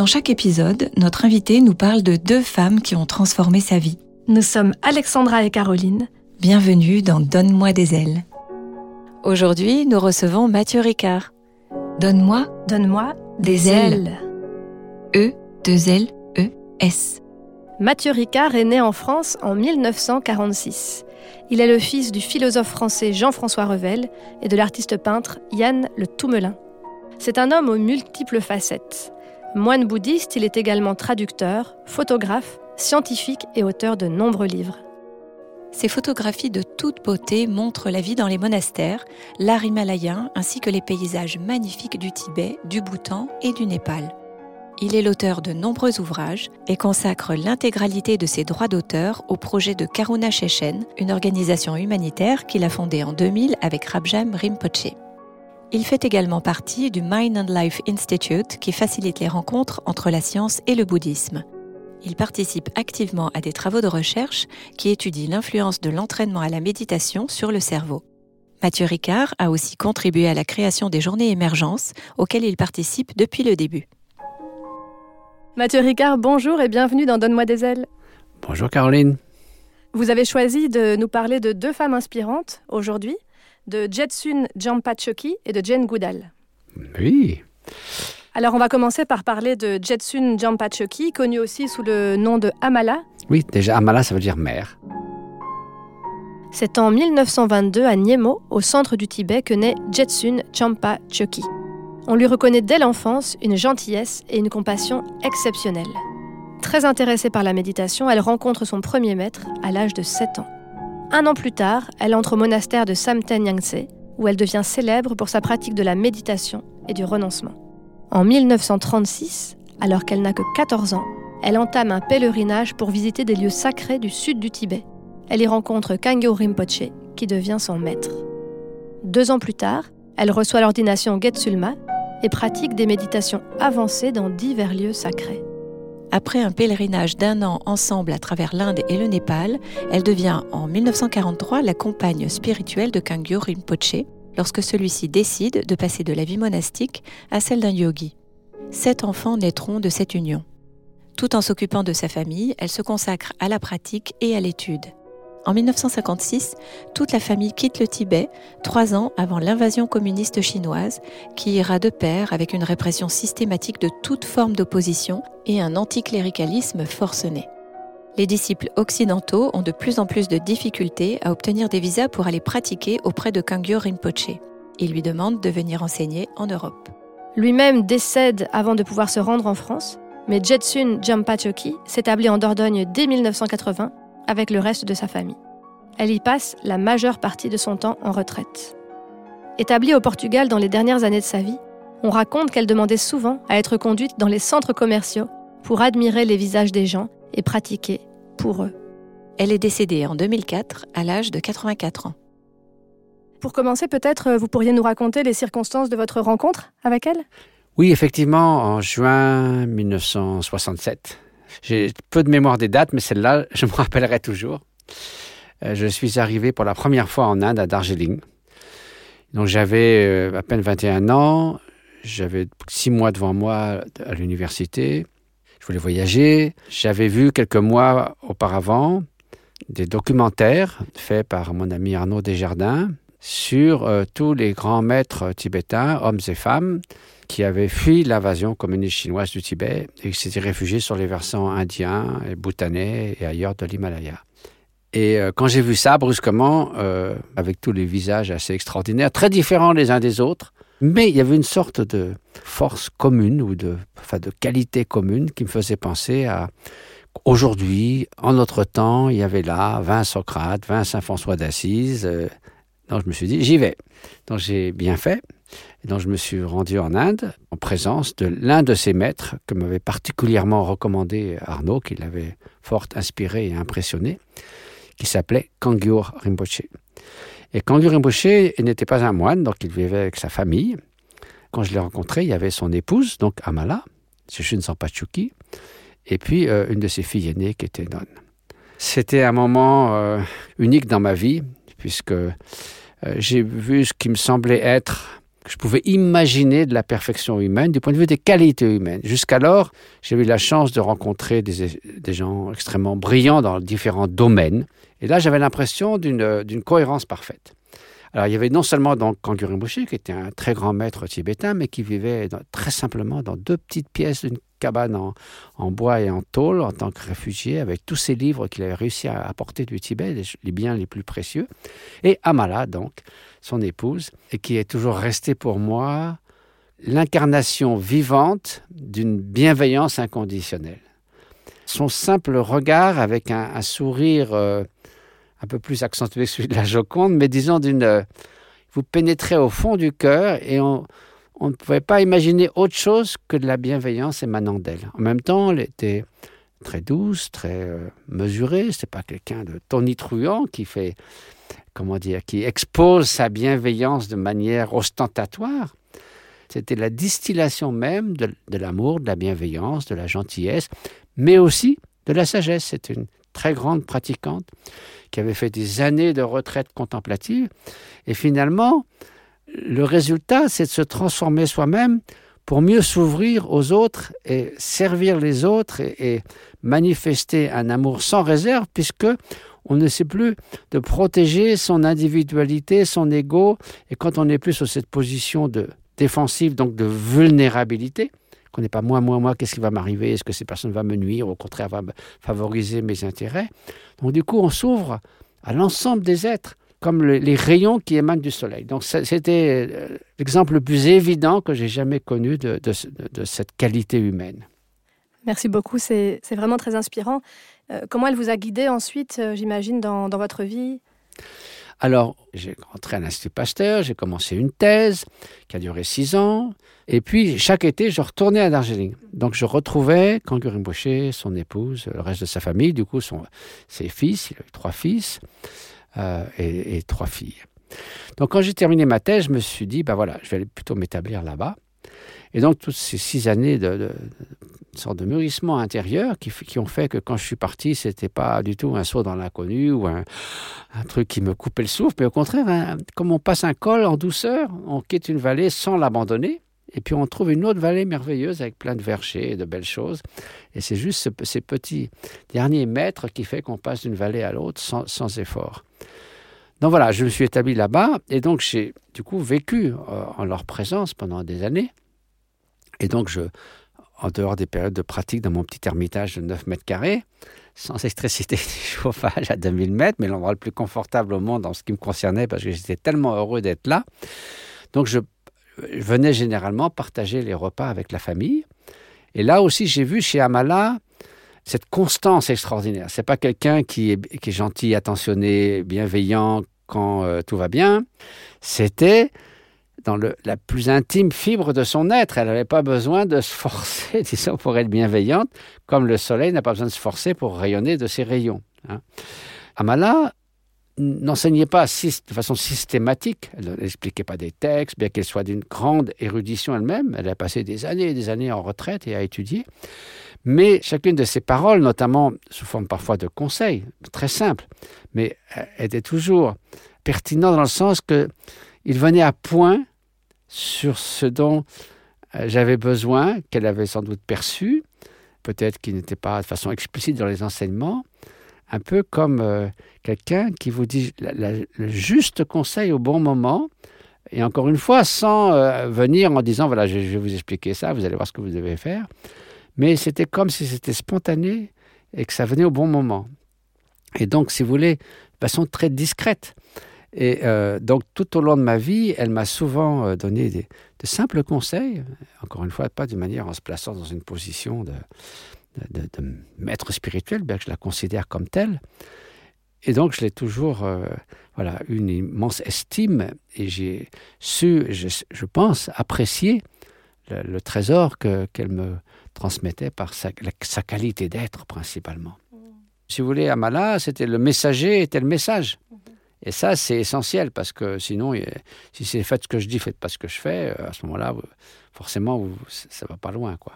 Dans chaque épisode, notre invité nous parle de deux femmes qui ont transformé sa vie. Nous sommes Alexandra et Caroline. Bienvenue dans Donne-moi des ailes. Aujourd'hui, nous recevons Mathieu Ricard. Donne-moi, Donne-moi des ailes. E, 2 L, E, S. Mathieu Ricard est né en France en 1946. Il est le fils du philosophe français Jean-François Revel et de l'artiste peintre Yann Le Toumelin. C'est un homme aux multiples facettes. Moine bouddhiste, il est également traducteur, photographe, scientifique et auteur de nombreux livres. Ses photographies de toute beauté montrent la vie dans les monastères, l'art himalayen ainsi que les paysages magnifiques du Tibet, du Bhoutan et du Népal. Il est l'auteur de nombreux ouvrages et consacre l'intégralité de ses droits d'auteur au projet de Karuna Shechen, une organisation humanitaire qu'il a fondée en 2000 avec Rabjam Rinpoche. Il fait également partie du Mind and Life Institute qui facilite les rencontres entre la science et le bouddhisme. Il participe activement à des travaux de recherche qui étudient l'influence de l'entraînement à la méditation sur le cerveau. Mathieu Ricard a aussi contribué à la création des journées émergence auxquelles il participe depuis le début. Mathieu Ricard, bonjour et bienvenue dans Donne-moi des ailes. Bonjour Caroline. Vous avez choisi de nous parler de deux femmes inspirantes aujourd'hui, de Jetsun Jampachoki et de Jane Goodall. Oui. Alors on va commencer par parler de Jetsun Jampachoki, connue aussi sous le nom de Amala. Oui, déjà Amala, ça veut dire mère. C'est en 1922 à Niemo, au centre du Tibet, que naît Jetsun Jampachoki. On lui reconnaît dès l'enfance une gentillesse et une compassion exceptionnelles. Très intéressée par la méditation, elle rencontre son premier maître à l'âge de 7 ans. Un an plus tard, elle entre au monastère de Samten Yangtze, où elle devient célèbre pour sa pratique de la méditation et du renoncement. En 1936, alors qu'elle n'a que 14 ans, elle entame un pèlerinage pour visiter des lieux sacrés du sud du Tibet. Elle y rencontre Kangyo Rinpoche, qui devient son maître. Deux ans plus tard, elle reçoit l'ordination Getsulma et pratique des méditations avancées dans divers lieux sacrés. Après un pèlerinage d'un an ensemble à travers l'Inde et le Népal, elle devient en 1943 la compagne spirituelle de Kangyo Rinpoche lorsque celui-ci décide de passer de la vie monastique à celle d'un yogi. Sept enfants naîtront de cette union. Tout en s'occupant de sa famille, elle se consacre à la pratique et à l'étude. En 1956, toute la famille quitte le Tibet, trois ans avant l'invasion communiste chinoise, qui ira de pair avec une répression systématique de toute forme d'opposition et un anticléricalisme forcené. Les disciples occidentaux ont de plus en plus de difficultés à obtenir des visas pour aller pratiquer auprès de Kangyo Rinpoche. Il lui demande de venir enseigner en Europe. Lui-même décède avant de pouvoir se rendre en France, mais Jetsun Jampachoki s'établit en Dordogne dès 1980 avec le reste de sa famille. Elle y passe la majeure partie de son temps en retraite. Établie au Portugal dans les dernières années de sa vie, on raconte qu'elle demandait souvent à être conduite dans les centres commerciaux pour admirer les visages des gens et pratiquer pour eux. Elle est décédée en 2004 à l'âge de 84 ans. Pour commencer, peut-être vous pourriez nous raconter les circonstances de votre rencontre avec elle? Oui, effectivement, en juin 1967. J'ai peu de mémoire des dates, mais celle-là, je me rappellerai toujours. Euh, je suis arrivé pour la première fois en Inde, à Darjeeling. Donc j'avais euh, à peine 21 ans, j'avais six mois devant moi à l'université, je voulais voyager. J'avais vu quelques mois auparavant des documentaires faits par mon ami Arnaud Desjardins sur euh, tous les grands maîtres tibétains, hommes et femmes, qui avaient fui l'invasion communiste chinoise du Tibet et qui s'étaient réfugiés sur les versants indiens et bhoutanais et ailleurs de l'Himalaya. Et euh, quand j'ai vu ça brusquement, euh, avec tous les visages assez extraordinaires, très différents les uns des autres, mais il y avait une sorte de force commune ou de, qualité commune qui me faisait penser à aujourd'hui, en notre temps, il y avait là 20 Socrates, 20 Saint François d'Assise. Euh, donc je me suis dit, j'y vais. Donc j'ai bien fait. Et je me suis rendu en Inde en présence de l'un de ses maîtres que m'avait particulièrement recommandé Arnaud, qui l'avait fort inspiré et impressionné, qui s'appelait Kangyur Rinpoche. Et Kangyur Rinpoche n'était pas un moine, donc il vivait avec sa famille. Quand je l'ai rencontré, il y avait son épouse, donc Amala, Shishin Sampachuki, et puis euh, une de ses filles aînées qui était nonne. C'était un moment euh, unique dans ma vie, puisque euh, j'ai vu ce qui me semblait être, que je pouvais imaginer de la perfection humaine du point de vue des qualités humaines. Jusqu'alors, j'ai eu la chance de rencontrer des, des, gens extrêmement brillants dans différents domaines. Et là, j'avais l'impression d'une cohérence parfaite. Alors, il y avait non seulement donc Kangur Rinpoche, qui était un très grand maître tibétain, mais qui vivait très simplement dans deux petites pièces d'une cabane en, bois et en tôle en tant que réfugié, avec tous ses livres qu'il avait réussi à apporter du Tibet, les, biens les plus précieux. Et Amala, donc, son épouse, et qui est toujours restée pour moi l'incarnation vivante d'une bienveillance inconditionnelle. Son simple regard avec un, sourire... Euh, un peu plus accentué que celui de la Joconde, mais disons d'une. Euh, vous pénétrez au fond du cœur et on, ne pouvait pas imaginer autre chose que de la bienveillance émanant d'elle. En même temps, elle était très douce, très euh, mesurée. C'est pas quelqu'un de tonitruant qui fait, comment dire, qui expose sa bienveillance de manière ostentatoire. C'était la distillation même de, de l'amour, de la bienveillance, de la gentillesse, mais aussi de la sagesse. C'est une très grande pratiquante qui avait fait des années de retraite contemplative. Et finalement, le résultat, c'est de se transformer soi-même pour mieux s'ouvrir aux autres et servir les autres et, manifester un amour sans réserve, puisque on ne sait plus de protéger son individualité, son ego, et quand on n'est plus sur cette position de défensive, donc de vulnérabilité, qu'on n'est pas moi, moi, moi, qu'est-ce qui va m'arriver? Est-ce que ces personnes vont me nuire? Au contraire, va favoriser mes intérêts. Donc du coup, on s'ouvre à l'ensemble des êtres, comme les rayons qui émanent du soleil. Donc c'était euh, l'exemple le plus évident que j'ai jamais connu de, cette qualité humaine. Merci beaucoup, c'est vraiment très inspirant. Euh, comment elle vous a guidé ensuite, euh, j'imagine, dans votre vie? Alors, j'ai rentré à l'Institut Pasteur, j'ai commencé une thèse qui a duré six ans. Et puis, chaque été, je retournais à Darjeeling. Donc, je retrouvais Kangur Rinpoche, son épouse, le reste de sa famille, du coup, ses fils, il a eu trois fils euh, et, trois filles. Donc, quand j'ai terminé ma thèse, je me suis dit, ben voilà, je vais plutôt m'établir là-bas. Et donc, toutes ces six années de, sorte de mûrissement intérieur qui, ont fait que quand je suis parti, c'était pas du tout un saut dans l'inconnu ou un, truc qui me coupait le souffle, mais au contraire, comme on passe un col en douceur, on quitte une vallée sans l'abandonner. Et puis on trouve une autre vallée merveilleuse avec plein de vergers et de belles choses. Et c'est juste ces petits derniers mètres qui fait qu'on passe d'une vallée à l'autre sans, sans, effort. Donc voilà, je me suis établi là-bas et donc j'ai du coup vécu euh, en leur présence pendant des années. Et donc je, en dehors des périodes de pratique dans mon petit ermitage de 9 mètres carrés, sans électricité ni chauffage à 2000 mètres, mais l'endroit le plus confortable au monde en ce qui me concernait parce que j'étais tellement heureux d'être là. Donc je, venais généralement partager les repas avec la famille. Et là aussi, j'ai vu chez Amala cette constance extraordinaire. C'est pas quelqu'un qui est, gentil, attentionné, bienveillant quand euh, tout va bien. C'était dans la plus intime fibre de son être. Elle n'avait pas besoin de se forcer, disons, pour être bienveillante, comme le soleil n'a pas besoin de se forcer pour rayonner de ses rayons. Hein. Amala n'enseignait pas de façon systématique, elle n'expliquait pas des textes, bien qu'elle soit d'une grande érudition elle-même, elle a passé des années et des années en retraite et a étudié, mais chacune de ses paroles, notamment sous forme parfois de conseils, très simples, mais euh, était toujours pertinent dans le sens que il venait à point sur ce dont euh, j'avais besoin, qu'elle avait sans doute perçu, peut-être qu'il n'était pas de façon explicite dans les enseignements, un peu comme euh, quelqu'un qui vous dit le juste conseil au bon moment, et encore une fois, sans euh, venir en disant, voilà, je, vais vous expliquer ça, vous allez voir ce que vous devez faire, mais c'était comme si c'était spontané et que ça venait au bon moment. Et donc, si vous voulez, de façon très discrète. Et euh, donc, tout au long de ma vie, elle m'a souvent euh, donné des, de simples conseils, encore une fois, pas de manière en se plaçant dans une position de, de, de, maître spirituel, bien que je la considère comme telle, Et donc, je l'ai toujours, euh, voilà, une immense estime et j'ai su, je, pense, apprécier le, trésor qu'elle me transmettait par sa, sa qualité d'être principalement. Mmh. Si vous voulez, Amala, c'était le messager, était le message. Mmh. Et ça, c'est essentiel parce que sinon, si c'est faites ce que je dis, faites pas ce que je fais, euh, à ce moment-là, forcément, ça va pas loin, quoi.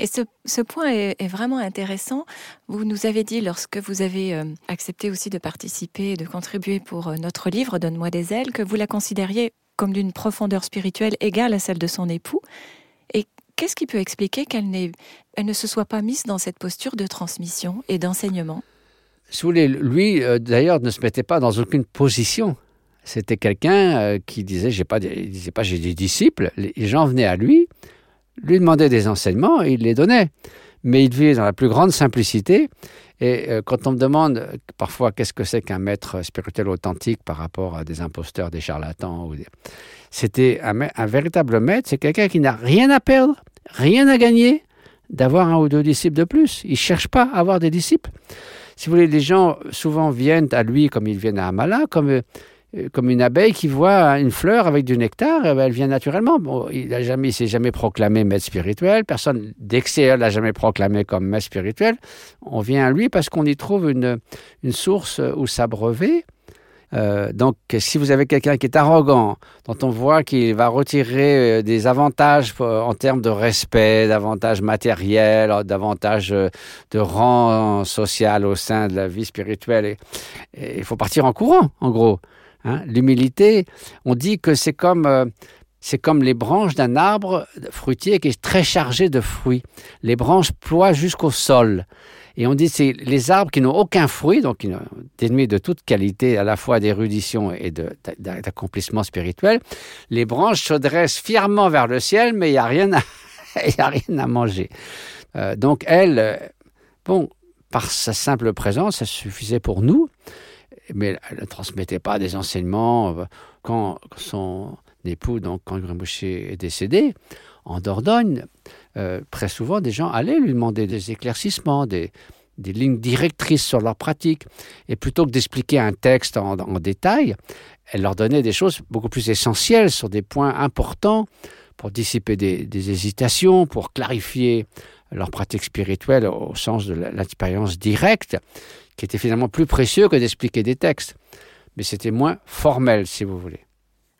Et ce, point est, vraiment intéressant. Vous nous avez dit, lorsque vous avez euh, accepté aussi de participer, de contribuer pour euh, notre livre Donne-moi des ailes, que vous la considériez comme d'une profondeur spirituelle égale à celle de son époux. Et qu'est-ce qui peut expliquer qu'elle elle ne se soit pas mise dans cette posture de transmission et d'enseignement? Lui, euh, d'ailleurs, ne se mettait pas dans aucune position. C'était quelqu'un qui disait, pas, disait pas, j'ai des disciples. Les gens venaient à lui lui demandait des enseignements et il les donnait. Mais il vivait dans la plus grande simplicité. Et euh, quand on me demande parfois qu'est-ce que c'est qu'un maître spirituel authentique par rapport à des imposteurs, des charlatans, c'était un, véritable maître, c'est quelqu'un qui n'a rien à perdre, rien à gagner d'avoir un ou deux disciples de plus. Il ne cherche pas à avoir des disciples. Si vous voulez, les gens souvent viennent à lui comme ils viennent à Amala, comme euh, comme une abeille qui voit une fleur avec du nectar, eh ben, elle vient naturellement. il ne jamais, s'est jamais proclamé maître spirituel. Personne d'extérieur l'a jamais proclamé comme maître spirituel. On vient à lui parce qu'on y trouve une, une source où s'abreuver. Euh, donc, si vous avez quelqu'un qui est arrogant, dont on voit qu'il va retirer euh, des avantages en termes de respect, d'avantages matériels, d'avantages de rang social au sein de la vie spirituelle, il faut partir en courant, en gros. Hein. L'humilité, on dit que c'est comme, euh, c'est comme les branches d'un arbre fruitier qui est très chargé de fruits. Les branches ploient jusqu'au sol. Et on dit c'est les arbres qui n'ont aucun fruit, donc dénués de toute qualité à la fois d'érudition et d'accomplissement spirituel. Les branches se dressent fièrement vers le ciel, mais il n'y a, rien à, a rien à manger. Euh, donc elle, euh, bon, par sa simple présence, ça suffisait pour nous mais elle ne transmettait pas des enseignements. Euh, quand son époux, donc quand Grimouché est décédé, en Dordogne, euh, très souvent des gens allaient lui demander des éclaircissements, des, lignes directrices sur leur pratique. Et plutôt que d'expliquer un texte en, détail, elle leur donnait des choses beaucoup plus essentielles sur des points importants pour dissiper des hésitations, pour clarifier leur pratique spirituelle au sens de l'expérience directe qui était finalement plus précieux que d'expliquer des textes. Mais c'était moins formel, si vous voulez.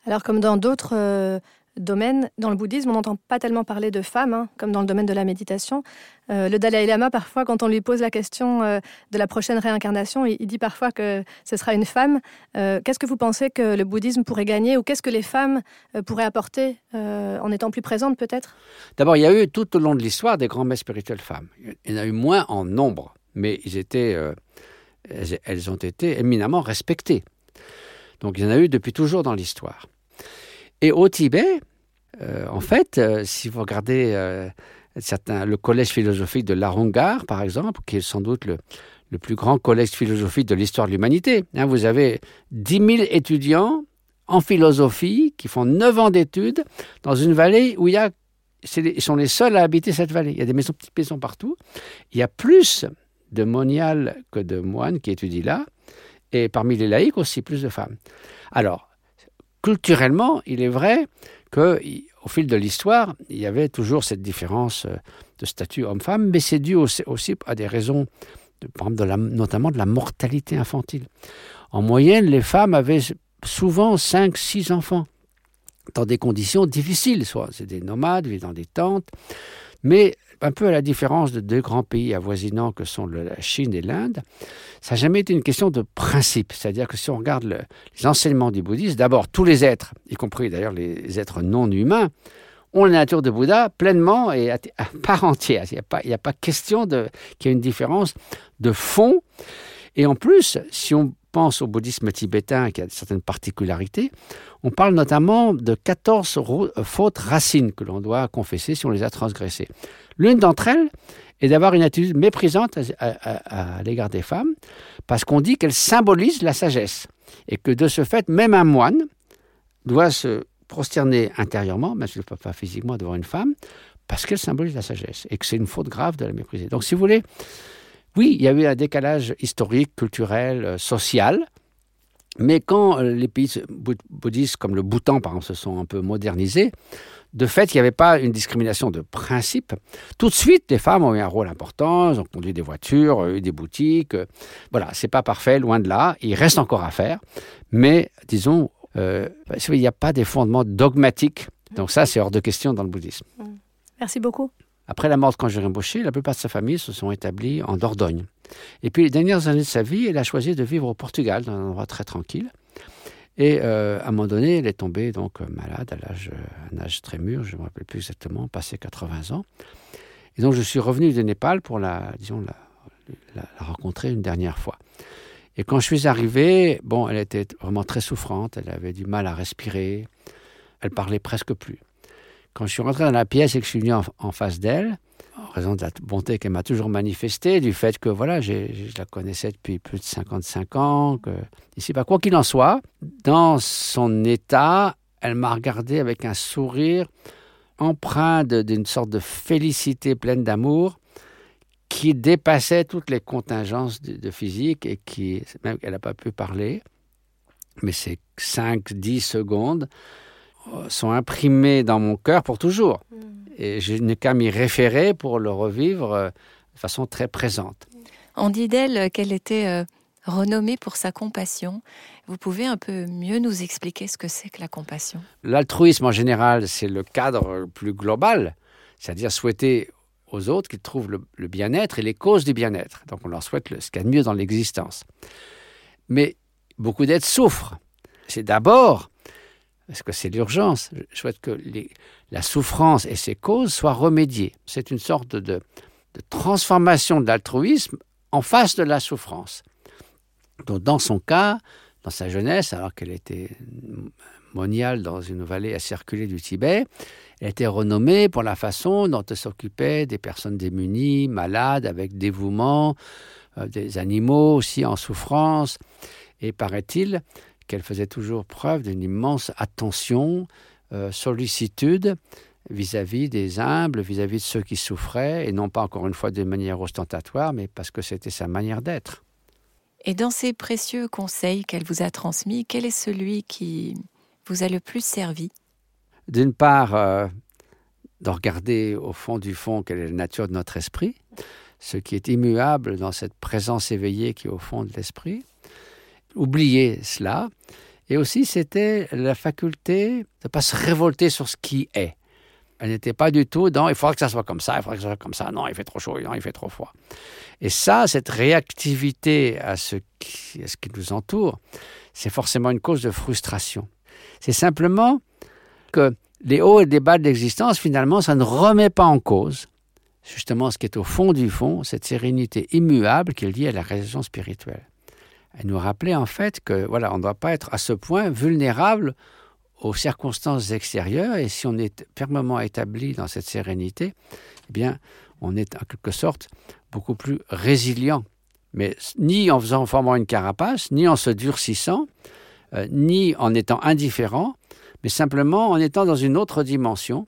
Alors, comme dans d'autres euh, domaines, dans le bouddhisme, on n'entend pas tellement parler de femmes, hein, comme dans le domaine de la méditation. Euh, le Dalai Lama, parfois, quand on lui pose la question euh, de la prochaine réincarnation, il, dit parfois que ce sera une femme. qu'est-ce que vous pensez que le bouddhisme pourrait gagner ou qu'est-ce que les femmes pourraient apporter en étant plus présentes, peut-être? D'abord, il y a eu tout au long de l'histoire des grands maîtres spirituels femmes. Il y en a eu moins en nombre, mais étaient elles ont été éminemment respectées. Donc il y en a eu depuis toujours dans l'histoire. Et au Tibet, euh, en fait, euh, si vous regardez euh, le collège philosophique de Larungar, par exemple, qui est sans doute le, plus grand collège philosophique de l'histoire de l'humanité, hein, vous avez 10 000 étudiants en philosophie qui font 9 ans d'études dans une vallée où ils sont les seuls à habiter cette vallée. Il y a des maisons, petites maisons partout. Il y a plus de moniales que de moines qui étudient là, et parmi les laïcs aussi plus de femmes. Alors, culturellement, il est vrai que au fil de l'histoire, il y avait toujours cette différence euh, de statut homme-femme, mais c'est dû aussi, à des raisons, de, notamment de la mortalité infantile. En moyenne, les femmes avaient souvent 5-6 enfants, dans des conditions difficiles, soit c'est des nomades, vivent dans des tentes, mais un peu à la différence de deux grands pays avoisinants que sont la Chine et l'Inde, ça n'a jamais été une question de principe. C'est-à-dire que si on regarde les enseignements du bouddhisme, d'abord, tous les êtres, y compris d'ailleurs les êtres non humains, ont la nature de Bouddha pleinement et à, part entière. Il n'y a, pas, a pas question qu'il y ait une différence de fond. Et en plus, si on pense au bouddhisme tibétain qui a certaines particularités, on parle notamment de 14 fautes racines que l'on doit confesser si on les a transgressées. L'une d'entre elles est d'avoir une attitude méprisante à, l'égard des femmes, parce qu'on dit qu'elles symbolisent la sagesse, et que de ce fait, même un moine doit se prosterner intérieurement, même s'il ne peut pas physiquement devant une femme, parce qu'elle symbolise la sagesse, et que c'est une faute grave de la mépriser. Donc si vous voulez, oui, il y a eu un décalage historique, culturel, euh, social. Mais quand euh, les pays bouddhistes comme le Bhoutan, par exemple, se sont un peu modernisés, de fait, il n'y avait pas une discrimination de principe. Tout de suite, les femmes ont eu un rôle important, elles ont conduit des voitures, eu des boutiques. Voilà, c'est pas parfait, loin de là. Il reste encore à faire. Mais disons, il n'y a pas des fondements dogmatiques? Donc ça, c'est hors de question dans le bouddhisme. Merci beaucoup. Après la mort de Kanjuro Rinpoche, la plupart de sa famille se sont établis en Dordogne. Et puis, les dernières années de sa vie, elle a choisi de vivre au Portugal, dans un endroit très tranquille. Et euh, à un moment donné, elle est tombée donc malade à l'âge, un âge très mûr, je ne me rappelle plus exactement, passé 80 ans. Et donc, je suis revenu de Népal pour la, disons, la, la rencontrer une dernière fois. Et quand je suis arrivé, bon, elle était vraiment très souffrante, elle avait du mal à respirer, elle parlait presque plus. Quand je suis rentré dans la pièce et que je suis venu en, face d'elle, en raison de la bonté qu'elle m'a toujours manifestée, du fait que voilà, je la connaissais depuis plus de 55 ans, que ici, quoi qu'il en soit, dans son état, elle m'a regardé avec un sourire empreint d'une sorte de félicité pleine d'amour qui dépassait toutes les contingences de, physique et qui, même qu'elle n'a pas pu parler, mais ces 5-10 secondes, sont imprimés dans mon cœur pour toujours. Mm. Et je n'ai qu'à m'y référer pour le revivre euh, de façon très présente. On dit d'elle qu'elle était euh, renommée pour sa compassion. Vous pouvez un peu mieux nous expliquer ce que c'est que la compassion? L'altruisme en général, c'est le cadre plus global, c'est-à-dire souhaiter aux autres qu'ils trouvent le, bien-être et les causes du bien-être. Donc on leur souhaite ce qu'il y a de mieux dans l'existence. Mais beaucoup d'êtres souffrent. C'est d'abord parce que c'est l'urgence. Je souhaite que la souffrance et ses causes soient remédiées. C'est une sorte de, transformation de l'altruisme en face de la souffrance. Donc, dans son cas, dans sa jeunesse, alors qu'elle était moniale dans une vallée assez reculée du Tibet, elle était renommée pour la façon dont elle s'occupait des personnes démunies, malades, avec dévouement, euh, des animaux aussi en souffrance. Et paraît-il, qu'elle faisait toujours preuve d'une immense attention, euh, sollicitude vis-à-vis des humbles, vis-à-vis de ceux qui souffraient, et non pas encore une fois de manière ostentatoire, mais parce que c'était sa manière d'être. Et dans ces précieux conseils qu'elle vous a transmis, quel est celui qui vous a le plus servi? D'une part, euh, de regarder au fond du fond quelle est la nature de notre esprit, ce qui est immuable dans cette présence éveillée qui est au fond de l'esprit oublier cela. Et aussi, c'était la faculté de ne pas se révolter sur ce qui est. Elle n'était pas du tout dans il faudra que ça soit comme ça, il faudra que ça soit comme ça, non, il fait trop chaud, non, il fait trop froid. Et ça, cette réactivité à ce qui, à ce qui nous entoure, c'est forcément une cause de frustration. C'est simplement que les hauts et les bas de l'existence, finalement, ça ne remet pas en cause justement ce qui est au fond du fond, cette sérénité immuable qui est liée à la réalisation spirituelle. Elle nous rappelait en fait que voilà, on ne doit pas être à ce point vulnérable aux circonstances extérieures et si on est fermement établi dans cette sérénité, eh bien, on est en quelque sorte beaucoup plus résilient. Mais ni en formant une carapace, ni en se durcissant, euh, ni en étant indifférent, mais simplement en étant dans une autre dimension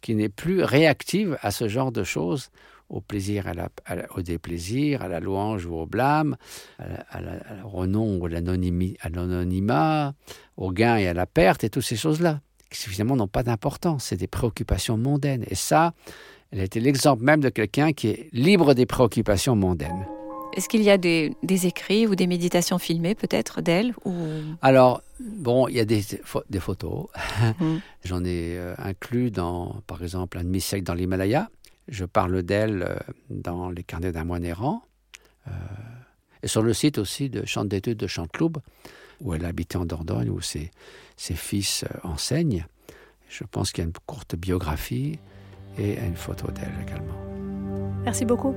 qui n'est plus réactive à ce genre de choses au plaisir, au déplaisir, à la louange ou au blâme, à, au renom ou à l'anonymat, au gain et à la perte, et toutes ces choses-là, qui finalement n'ont pas d'importance. C'est des préoccupations mondaines. Et ça, elle était l'exemple même de quelqu'un qui est libre des préoccupations mondaines. Est-ce qu'il y a des, écrits ou des méditations filmées peut-être d'elle ou... Alors, bon, il y a des, des photos. Mmh. J'en ai euh, inclus dans, par exemple, un demi-siècle dans l'Himalaya. Je parle d'elle euh, dans les carnets d'un moine errant. Euh, et sur le site aussi de Chante d'études de Chanteloube, où elle habitait en Dordogne, où ses, ses fils euh, enseignent. Je pense qu'il y a une courte biographie et une photo d'elle également. Merci beaucoup.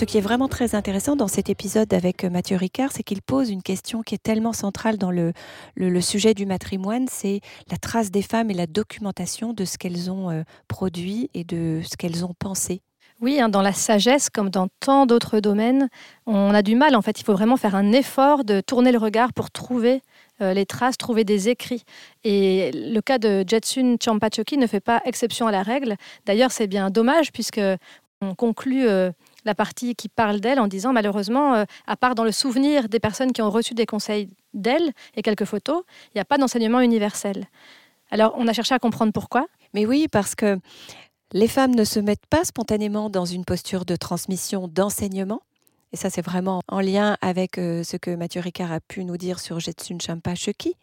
Ce qui est vraiment très intéressant dans cet épisode avec euh, Mathieu Ricard, c'est qu'il pose une question qui est tellement centrale dans le, sujet du matrimoine, c'est la trace des femmes et la documentation de ce qu'elles ont euh, produit et de ce qu'elles ont pensé. Oui, hein, dans la sagesse, comme dans tant d'autres domaines, on a du mal. En fait, il faut vraiment faire un effort de tourner le regard pour trouver euh, les traces, trouver des écrits. Et le cas de Jetsun Champachoki ne fait pas exception à la règle. D'ailleurs, c'est bien dommage puisque on conclut la partie qui parle d'elle en disant malheureusement, euh, à part dans le souvenir des personnes qui ont reçu des conseils d'elle et quelques photos, il n'y a pas d'enseignement universel. Alors, on a cherché à comprendre pourquoi. Mais oui, parce que les femmes ne se mettent pas spontanément dans une posture de transmission, d'enseignement. Et ça, c'est vraiment en lien avec euh, ce que Mathieu Ricard a pu nous dire sur Jetsun Champa Cheki.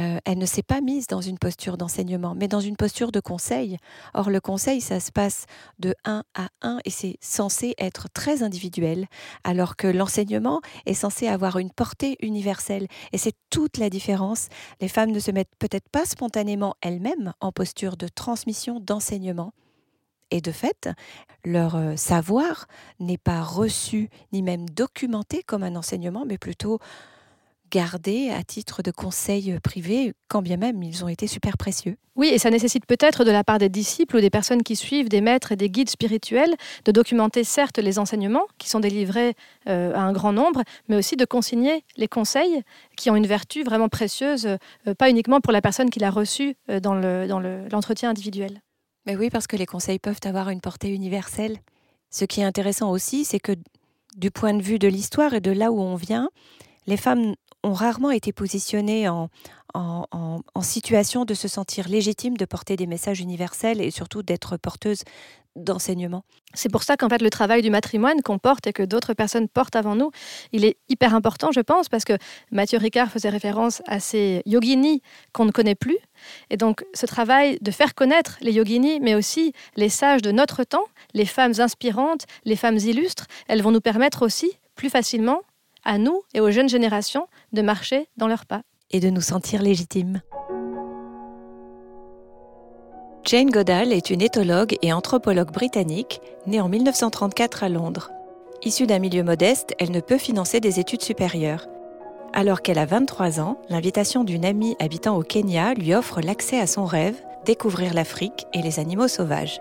Euh, elle ne s'est pas mise dans une posture d'enseignement, mais dans une posture de conseil. Or, le conseil, ça se passe de un à un et c'est censé être très individuel, alors que l'enseignement est censé avoir une portée universelle. Et c'est toute la différence. Les femmes ne se mettent peut-être pas spontanément elles-mêmes en posture de transmission, d'enseignement. Et de fait, leur euh, savoir n'est pas reçu ni même documenté comme un enseignement, mais plutôt gardé à titre de conseil privé, quand bien même ils ont été super précieux. Oui, et ça nécessite peut-être de la part des disciples ou des personnes qui suivent des maîtres et des guides spirituels de documenter certes les enseignements qui sont délivrés euh, à un grand nombre, mais aussi de consigner les conseils qui ont une vertu vraiment précieuse, euh, pas uniquement pour la personne qui l'a reçu euh, dans le- dans le- l'entretien individuel. Mais oui, parce que les conseils peuvent avoir une portée universelle. Ce qui est intéressant aussi, c'est que du point de vue de l'histoire et de là où on vient, les femmes ont rarement été positionnées en, en, en- en situation de se sentir légitimes de porter des messages universels et surtout d'être porteuses d'enseignement. C'est pour ça qu'en fait le travail du matrimoine qu'on porte et que d'autres personnes portent avant nous, il est hyper important, je pense, parce que Mathieu Ricard faisait référence à ces yoginis qu'on ne connaît plus. Et donc ce travail de faire connaître les yoginis, mais aussi les sages de notre temps, les femmes inspirantes, les femmes illustres, elles vont nous permettre aussi plus facilement à nous et aux jeunes générations de marcher dans leurs pas. et de nous sentir légitimes. Jane Goodall est une éthologue et anthropologue britannique née en 1934 à Londres. Issue d'un milieu modeste, elle ne peut financer des études supérieures. Alors qu'elle a 23 ans, l'invitation d'une amie habitant au Kenya lui offre l'accès à son rêve, découvrir l'Afrique et les animaux sauvages.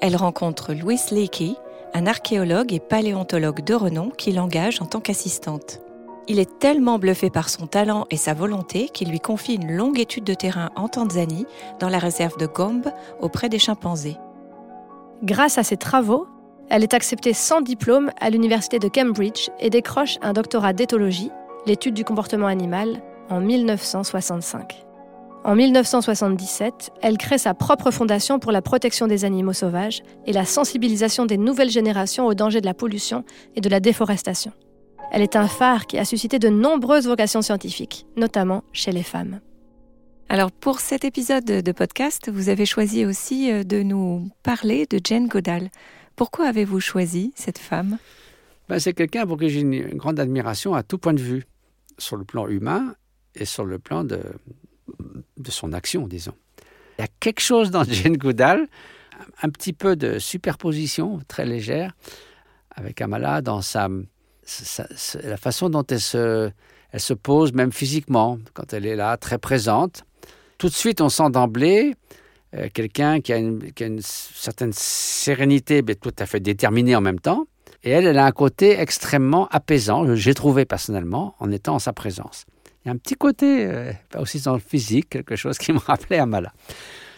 Elle rencontre Louis Leakey, un archéologue et paléontologue de renom qui l'engage en tant qu'assistante. Il est tellement bluffé par son talent et sa volonté qu'il lui confie une longue étude de terrain en Tanzanie, dans la réserve de Gombe, auprès des chimpanzés. Grâce à ses travaux, elle est acceptée sans diplôme à l'université de Cambridge et décroche un doctorat d'éthologie, l'étude du comportement animal, en 1965. En 1977, elle crée sa propre fondation pour la protection des animaux sauvages et la sensibilisation des nouvelles générations aux dangers de la pollution et de la déforestation. Elle est un phare qui a suscité de nombreuses vocations scientifiques, notamment chez les femmes. Alors pour cet épisode de podcast, vous avez choisi aussi euh, de nous parler de Jane Goodall. Pourquoi avez-vous choisi cette femme? Ben, c'est quelqu'un pour qui j'ai une grande admiration à tout point de vue, sur le plan humain et sur le plan de, de son action, disons. Il y a quelque chose dans Jane Goodall, un petit peu de superposition très légère avec Amala dans sa, la façon dont elle se, elle se pose, même physiquement, quand elle est là, très présente. Tout de suite, on sent d'emblée euh, quelqu'un qui, qui a une certaine sérénité, mais tout à fait déterminée en même temps. Et elle, elle a un côté extrêmement apaisant, j'ai trouvé personnellement, en étant en sa présence. Il y a un petit côté, euh, aussi dans le physique, quelque chose qui me rappelait Amala.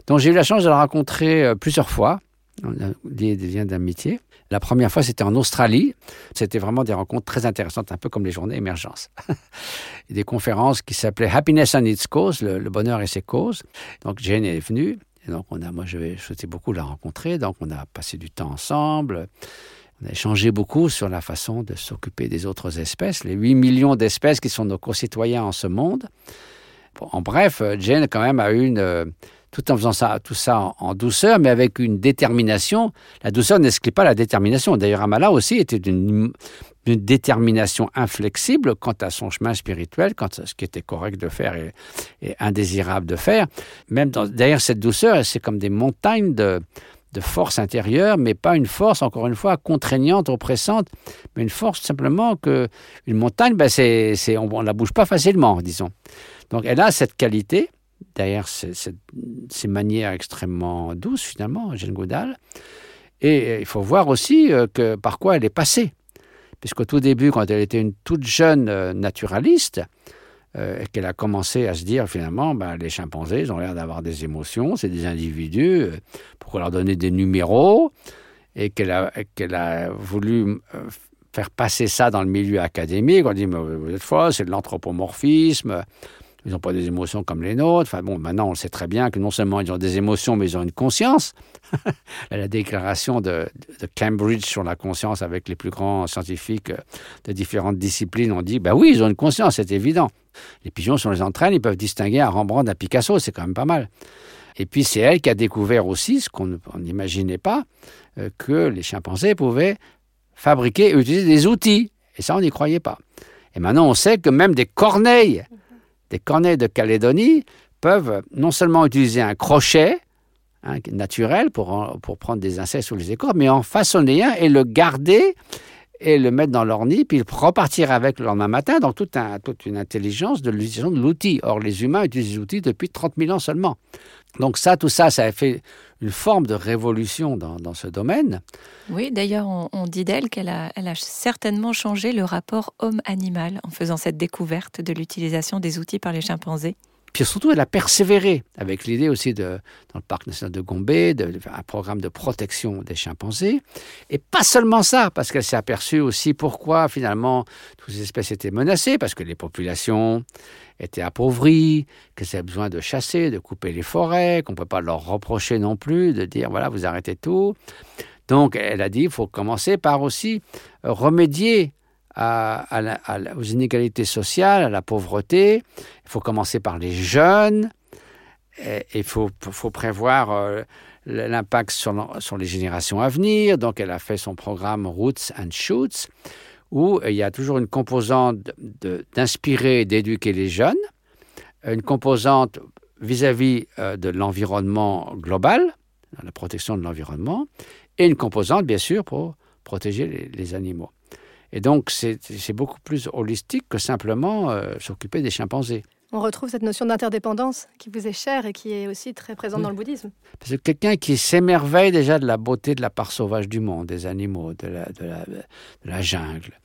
Donc j'ai eu la chance de la rencontrer euh, plusieurs fois, on a lié des liens d'amitié. La première fois, c'était en Australie. C'était vraiment des rencontres très intéressantes, un peu comme les journées émergence. Des conférences qui s'appelaient Happiness and its cause, le, bonheur et ses causes. Donc Jane est venue. Et donc moi, je souhaitais beaucoup la rencontrer. Donc on a passé du temps ensemble. On a échangé beaucoup sur la façon de s'occuper des autres espèces, les 8 millions d'espèces qui sont nos concitoyens en ce monde. En bref, Jane quand même a une, euh, tout en faisant ça, tout ça en, douceur, mais avec une détermination. La douceur n'exclut pas la détermination. D'ailleurs, Amala aussi était d'une détermination inflexible quant à son chemin spirituel, quant à ce qui était correct de faire et, indésirable de faire. Même derrière cette douceur, c'est comme des montagnes de, de force intérieure, mais pas une force, encore une fois, contraignante, oppressante, mais une force simplement que une montagne, ben c'est, on ne la bouge pas facilement, disons. Donc elle a cette qualité, derrière ces, ces- manières extrêmement douces, finalement, Jane Goodall. Et il faut voir aussi euh, que par quoi elle est passée. Puisqu'au tout début, quand elle était une toute jeune euh, naturaliste, euh, et qu'elle a commencé à se dire finalement, ben, les chimpanzés, ils ont l'air d'avoir des émotions, c'est des individus, euh, pourquoi leur donner des numéros Et qu'elle a, voulu faire passer ça dans le milieu académique. On dit, mais vous êtes folle, c'est de l'anthropomorphisme. Ils n'ont pas des émotions comme les nôtres. Enfin bon, maintenant on sait très bien que non seulement ils ont des émotions, mais ils ont une conscience. la déclaration de, Cambridge sur la conscience avec les plus grands scientifiques euh, de différentes disciplines ont dit, ben oui, ils ont une conscience, c'est évident. Les pigeons, si on les entraîne, ils peuvent distinguer un Rembrandt d'un Picasso, c'est quand même pas mal. Et puis c'est elle qui a découvert aussi, ce qu'on n'imaginait pas, euh, que les chimpanzés pouvaient fabriquer et utiliser des outils. Et ça, on n'y croyait pas. Et maintenant, on sait que même des corneilles, des corneilles de Calédonie, peuvent non seulement utiliser un crochet hein, naturel pour, pour prendre des insectes ou les écorces, mais en façonner un et le garder et le mettre dans leur nid, puis repartir avec le lendemain matin, donc toute, un- toute une intelligence de l'utilisation de l'outil. Or, les humains utilisent les outils depuis 30 000 ans seulement. Donc ça, tout ça, ça a fait une forme de révolution dans, ce domaine. Oui, d'ailleurs, on, dit d'elle qu'elle a, a certainement changé le rapport homme-animal en faisant cette découverte de l'utilisation des outils par les chimpanzés. Puis surtout, elle a persévéré avec l'idée aussi de, dans le parc national de Gombe, de, un programme de protection des chimpanzés. Et pas seulement ça, parce qu'elle s'est aperçue aussi pourquoi finalement toutes ces espèces étaient menacées, parce que les populations étaient appauvries, qu'elles avaient besoin de chasser, de couper les forêts, qu'on ne peut pas leur reprocher non plus de dire voilà, vous arrêtez tout. Donc elle a dit il faut commencer par aussi remédier aux inégalités sociales, à la pauvreté. Il faut commencer par les jeunes. Il faut, prévoir euh, l'impact sur, les générations à venir. Donc, elle a fait son programme Roots and Shoots, où il y a toujours une composante d'inspirer et d'éduquer les jeunes, une composante vis-à-vis euh, de l'environnement global, la protection de l'environnement, et une composante, bien sûr, pour protéger les animaux. Et donc, c'est beaucoup plus holistique que simplement euh, s'occuper des chimpanzés. On retrouve cette notion d'interdépendance qui vous est chère et qui est aussi très présente Oui. dans le bouddhisme. Parce que quelqu'un qui s'émerveille déjà de la beauté de la part sauvage du monde, des animaux, de la, de la, de la jungle,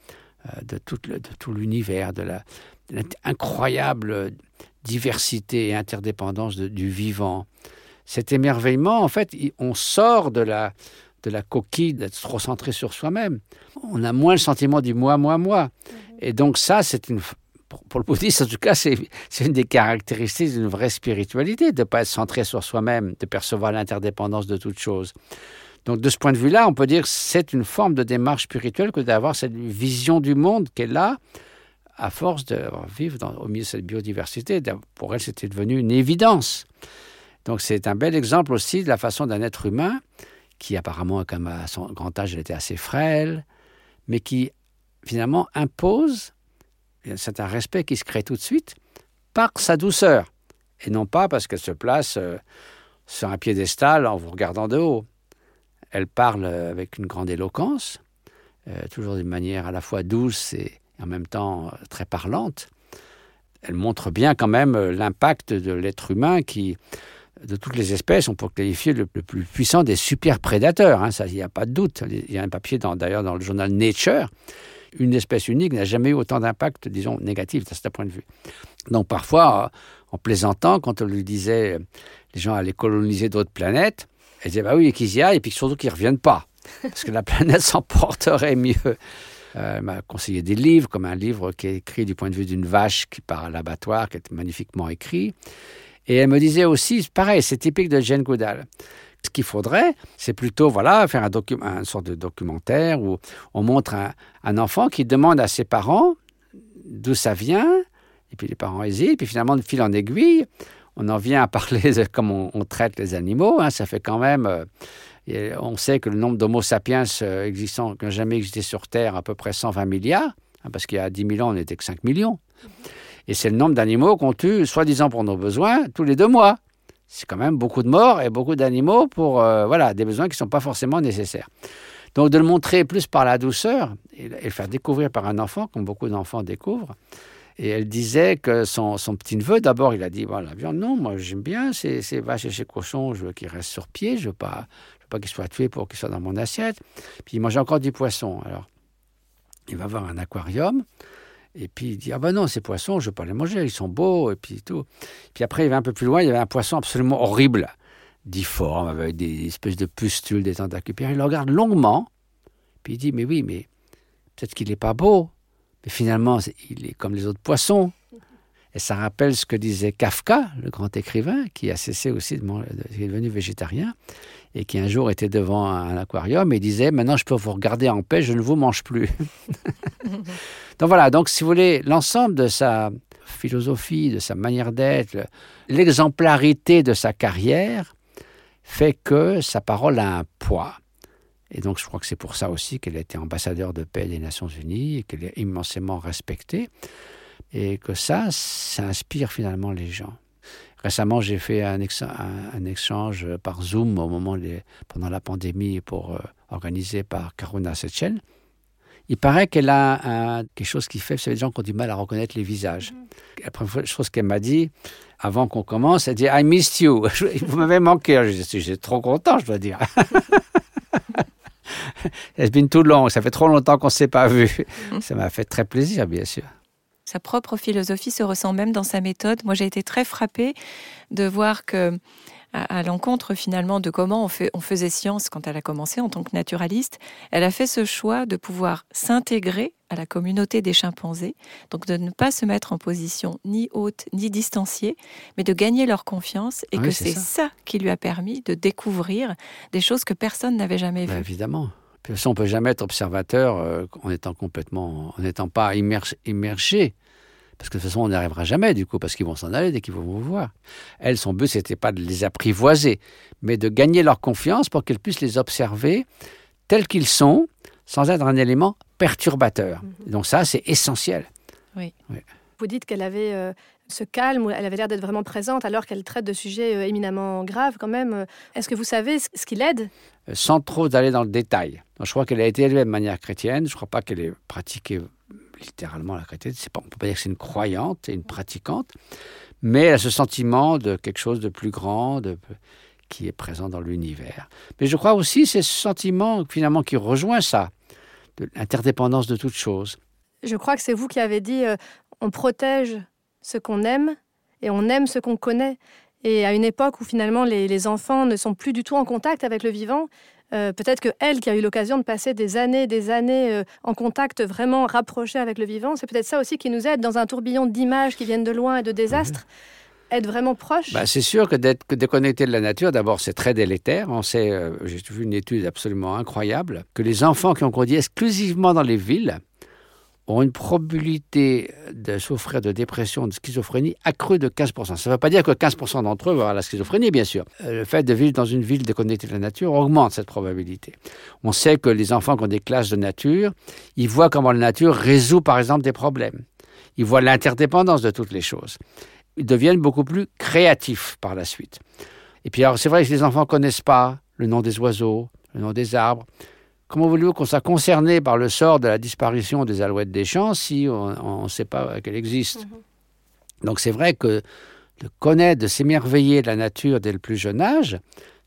euh, de tout, le- de tout l'univers, de la, de l'incroyable diversité et interdépendance du vivant. Cet émerveillement, en fait, on sort de la, de la coquille d'être trop centré sur soi-même. On a moins le sentiment du moi, moi, moi. Et donc ça, c'est une... Pour, le bouddhiste, en tout cas, c'est une des caractéristiques d'une vraie spiritualité, de ne pas être centré sur soi-même, de percevoir l'interdépendance de toute chose. Donc de ce point de vue-là, on peut dire que c'est une forme de démarche spirituelle que d'avoir cette vision du monde qu'elle a, à force de vivre dans- au milieu de cette biodiversité. Pour elle, c'était devenu une évidence. Donc c'est un bel exemple aussi de la façon d'un être humain qui apparemment, comme à son grand âge, elle était assez frêle, mais qui finalement impose un certain respect qui se crée tout de suite par sa douceur, et non pas parce qu'elle se place euh, sur un piédestal en vous regardant de haut. Elle parle euh, avec une grande éloquence, euh, toujours d'une manière à la fois douce et en même temps très parlante. Elle montre bien quand même l'impact de l'être humain qui, de toutes les espèces, on peut qualifier le, plus puissant des super prédateurs. hein, ça, il n'y a pas de doute. Il y a un papier d'ailleurs dans le journal Nature. Une espèce unique n'a jamais eu autant d'impact, disons, négatif de ce point de vue. Donc parfois, euh, en plaisantant, quand on lui disait euh, les gens allaient coloniser d'autres planètes, elle disait bah oui, qu'ils y aillent, et puis surtout qu'ils ne reviennent pas, parce que la planète s'en porterait mieux. Euh, elle m'a conseillé des livres, comme un livre qui est écrit du point de vue d'une vache qui part à l'abattoir, qui est magnifiquement écrit. Et elle me disait aussi, pareil, c'est typique de Jane Goodall. Ce qu'il faudrait, c'est plutôt voilà, faire un, docu- un sorte de documentaire où on montre un, enfant qui demande à ses parents d'où ça vient, et puis les parents hésitent, puis finalement, de fil en aiguille, on en vient à parler de comment on, traite les animaux. hein. ça fait quand même. euh, on sait que le nombre d'Homo sapiens euh, existants, qui n'ont jamais existé sur Terre, à peu près 120 milliards, hein, parce qu'il y a 10 000 ans, on n'était que 5 millions. Et c'est le nombre d'animaux qu'on tue, soi-disant pour nos besoins, tous les deux mois. C'est quand même beaucoup de morts et beaucoup d'animaux pour euh, voilà, des besoins qui ne sont pas forcément nécessaires. Donc de le montrer plus par la douceur et, le faire découvrir par un enfant, comme beaucoup d'enfants découvrent. Et elle disait que son, petit-neveu, d'abord, il a dit, voilà, la viande, non, moi j'aime bien ces, ces vaches et ces cochons, je veux qu'ils restent sur pied, je veux pas, veux pas qu'ils soient tués pour qu'ils soient dans mon assiette. Puis il mangeait encore du poisson. Alors, il va voir un aquarium, et puis il dit, ah ben non, ces poissons, je veux pas les manger, ils sont beaux, et puis tout. Puis après, il va un peu plus loin, il y avait un poisson absolument horrible, difforme, avec des espèces de pustules, des tentacules. Puis il le regarde longuement, puis il dit, mais oui, mais peut-être qu'il n'est pas beau, mais finalement, il est comme les autres poissons. Et ça rappelle ce que disait Kafka, le grand écrivain, qui a cessé aussi de manger, qui est devenu végétarien, et qui un jour était devant un aquarium et disait Maintenant, je peux vous regarder en paix, je ne vous mange plus. donc voilà, donc si vous voulez, l'ensemble de sa philosophie, de sa manière d'être, le- l'exemplarité de sa carrière fait que sa parole a un poids. Et donc, je crois que c'est pour ça aussi qu'elle a été ambassadeur de paix des Nations Unies et qu'elle est immensément respectée. Et que ça, ça inspire finalement les gens. Récemment, j'ai fait un, ex- un- un échange par Zoom au moment des- pendant la pandémie pour, euh, organisé par Karuna Setchen. Il paraît qu'elle a un- quelque chose qui fait, savez, des gens qui ont du mal à reconnaître les visages. La première chose qu'elle m'a dit, avant qu'on commence, elle dit I missed you. Vous m'avez manqué. J'étais j'étais trop content, je dois dire. It's been too long. Ça fait trop longtemps qu'on ne s'est pas vu. Ça m'a fait très plaisir, bien sûr. Sa propre philosophie se ressent même dans sa méthode. Moi, j'ai été très frappée de voir que, à, l'encontre finalement de comment on, fait, on faisait science quand elle a commencé en tant que naturaliste, elle a fait ce choix de pouvoir s'intégrer à la communauté des chimpanzés, donc de ne pas se mettre en position ni haute ni distanciée, mais de gagner leur confiance et Ah que c'est ça. ça. qui lui a permis de découvrir des choses que personne n'avait jamais Ben, vues. évidemment. Puis, façon, on peut jamais être observateur euh, en étant complètement, en n'étant pas immer- immergé. Parce que de toute façon, on n'y arrivera jamais, du coup, parce qu'ils vont s'en aller dès qu'ils vont vous voir. Elle, son but, c'était pas de les apprivoiser, mais de gagner leur confiance pour qu'elle puisse les observer tels qu'ils sont, sans être un élément perturbateur. Donc ça, c'est essentiel. Vous dites qu'elle avait euh, ce calme, elle avait l'air d'être vraiment présente alors qu'elle traite de sujets euh, éminemment graves quand même. Euh, Est-ce que vous savez ce qui l'aide? Sans trop d'aller dans le détail. Donc, je crois qu'elle a été élevée de manière chrétienne. Je ne crois pas qu'elle ait pratiqué littéralement la chrétienté. Pas, on ne peut pas dire que c'est une croyante et une pratiquante, mais elle a ce sentiment de quelque chose de plus grand, de, qui est présent dans l'univers. Mais je crois aussi c'est ce sentiment finalement qui rejoint ça, de l'interdépendance de toute chose. Je crois que c'est vous qui avez dit euh, on protège ce qu'on aime et on aime ce qu'on connaît. Et à une époque où finalement les enfants ne sont plus du tout en contact avec le vivant, euh, peut-être que elle qui a eu l'occasion de passer des années, des années euh, en contact vraiment rapproché avec le vivant, c'est peut-être ça aussi qui nous aide dans un tourbillon d'images qui viennent de loin et de désastres, être vraiment proche. Bah, c'est sûr que d'être déconnecté de la nature, d'abord, c'est très délétère. On sait, euh, j'ai vu une étude absolument incroyable, que les enfants qui ont grandi exclusivement dans les villes ont une probabilité de souffrir de dépression, de schizophrénie accrue de 15%. Ça ne veut pas dire que 15% d'entre eux vont avoir la schizophrénie, bien sûr. Euh, Le fait de vivre dans une ville déconnectée de la nature augmente cette probabilité. On sait que les enfants qui ont des classes de nature, ils voient comment la nature résout, par exemple, des problèmes. Ils voient l'interdépendance de toutes les choses ils deviennent beaucoup plus créatifs par la suite. Et puis alors c'est vrai que les enfants ne connaissent pas le nom des oiseaux, le nom des arbres. Comment voulez-vous qu'on soit concerné par le sort de la disparition des alouettes des champs si on ne sait pas qu'elle existe? Donc c'est vrai que de connaître, de s'émerveiller de la nature dès le plus jeune âge,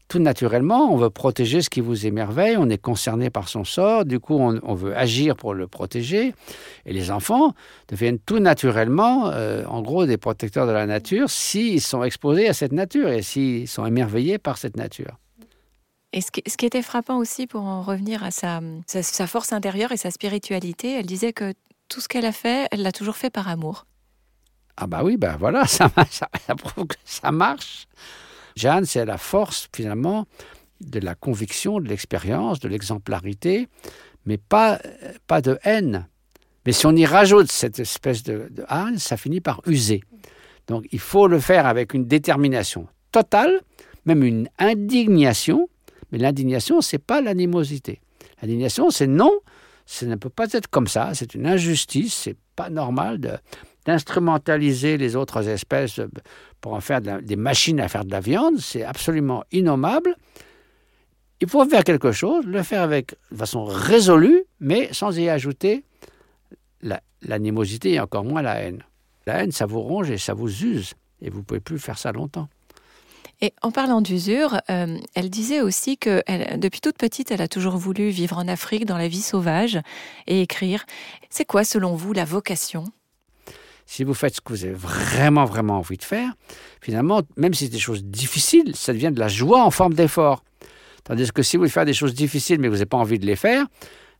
tout naturellement, on veut protéger ce qui vous émerveille, on est concerné par son sort, du coup on, on veut agir pour le protéger. Et les enfants deviennent tout naturellement, euh, en gros, des protecteurs de la nature s'ils sont exposés à cette nature et s'ils sont émerveillés par cette nature. Et ce qui, était frappant aussi, pour en revenir à sa, force intérieure et sa spiritualité, elle disait que tout ce qu'elle a fait, elle l'a toujours fait par amour. Ah bah oui, ben voilà, ça, prouve que ça marche. Jeanne, c'est la force finalement de la conviction, de l'expérience, de l'exemplarité, mais pas, euh, pas de haine. Mais si on y rajoute cette espèce de haine, ça finit par user. Donc il faut le faire avec une détermination totale, même une indignation. Mais l'indignation, c'est pas l'animosité. L'indignation, c'est non, Ça ne peut pas être comme ça. C'est une injustice. C'est pas normal d'instrumentaliser les autres espèces pour en faire des machines à faire de la viande. C'est absolument innommable. Il faut faire quelque chose, le faire avec de façon résolue, mais sans y ajouter la- l'animosité et encore moins la haine. La haine, ça vous ronge et ça vous use. Et vous pouvez plus faire ça longtemps. Et en parlant d'usure, euh, elle disait aussi que depuis toute petite, elle a toujours voulu vivre en Afrique, dans la vie sauvage, et écrire. C'est quoi, selon vous, la vocation? Si vous faites ce que vous avez vraiment, vraiment envie de faire, finalement, même si c'est des choses difficiles, ça devient de la joie en forme d'effort. Tandis que si vous faire des choses difficiles, mais vous n'avez pas envie de les faire,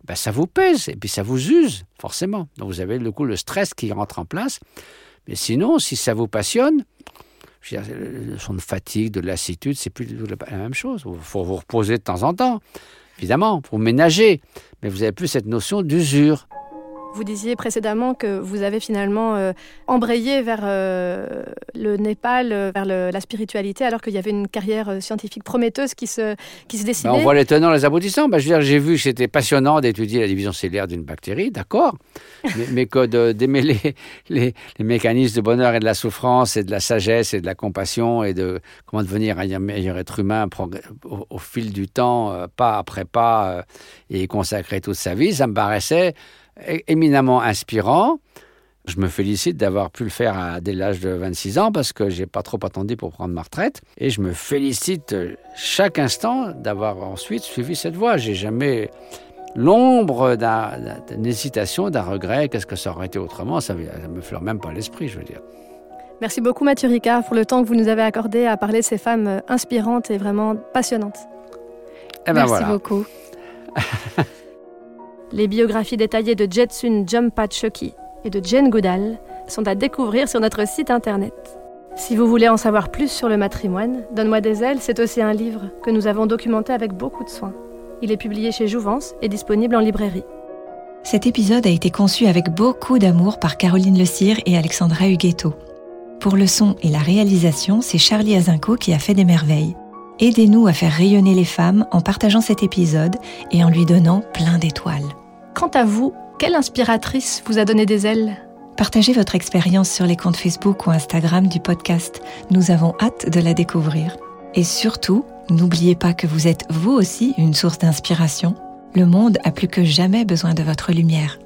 ben ça vous pèse et puis ça vous use, forcément. Donc vous avez le stress qui rentre en place. Mais sinon, si ça vous passionne, dire, le son de fatigue, de lassitude, c'est plus la même chose. Il faut vous reposer de temps en temps, évidemment, pour ménager. Mais vous n'avez plus cette notion d'usure. Vous disiez précédemment que vous avez finalement euh, embrayé vers euh, le Népal, euh, vers le- la spiritualité, alors qu'il y avait une carrière scientifique prometteuse qui se, qui se Ben, dessinait. on voit les tenants, les aboutissants. Ben, je veux dire, j'ai vu que c'était passionnant d'étudier la division cellulaire d'une bactérie, d'accord. mais, mais que de- démêler les, les mécanismes de bonheur et de la souffrance et de la sagesse et de la compassion et de comment devenir un meilleur être humain au, au fil du temps, pas après pas, et y consacrer toute sa vie, ça me paraissait éminemment inspirant. Je me félicite d'avoir pu le faire à, dès l'âge de 26 ans parce que j'ai pas trop attendu pour prendre ma retraite. Et je me félicite euh, chaque instant d'avoir ensuite suivi cette voie. J'ai jamais l'ombre d'un- d'un- d'une hésitation, d'un regret. Qu'est-ce que ça aurait été autrement? Ça ne me fleure même pas l'esprit, je veux dire. Merci beaucoup Mathieu Ricard pour le temps que vous nous avez accordé à parler de ces femmes euh, inspirantes et vraiment passionnantes. Eh ben Merci voilà. beaucoup. Les biographies détaillées de Jetsun Jumpa Chucky et de Jane Goodall sont à découvrir sur notre site internet. Si vous voulez en savoir plus sur le matrimoine, Donne-moi des ailes, c'est aussi un livre que nous avons documenté avec beaucoup de soin. Il est publié chez Jouvence et disponible en librairie. Cet épisode a été conçu avec beaucoup d'amour par Caroline Le Cire et Alexandra Huguetto. Pour le son et la réalisation, c'est Charlie Azinco qui a fait des merveilles. Aidez-nous à faire rayonner les femmes en partageant cet épisode et en lui donnant plein d'étoiles. Quant à vous, quelle inspiratrice vous a donné des ailes? Partagez votre expérience sur les comptes Facebook ou Instagram du podcast. Nous avons hâte de la découvrir. Et surtout, n'oubliez pas que vous êtes vous aussi une source d'inspiration. Le monde a plus que jamais besoin de votre lumière.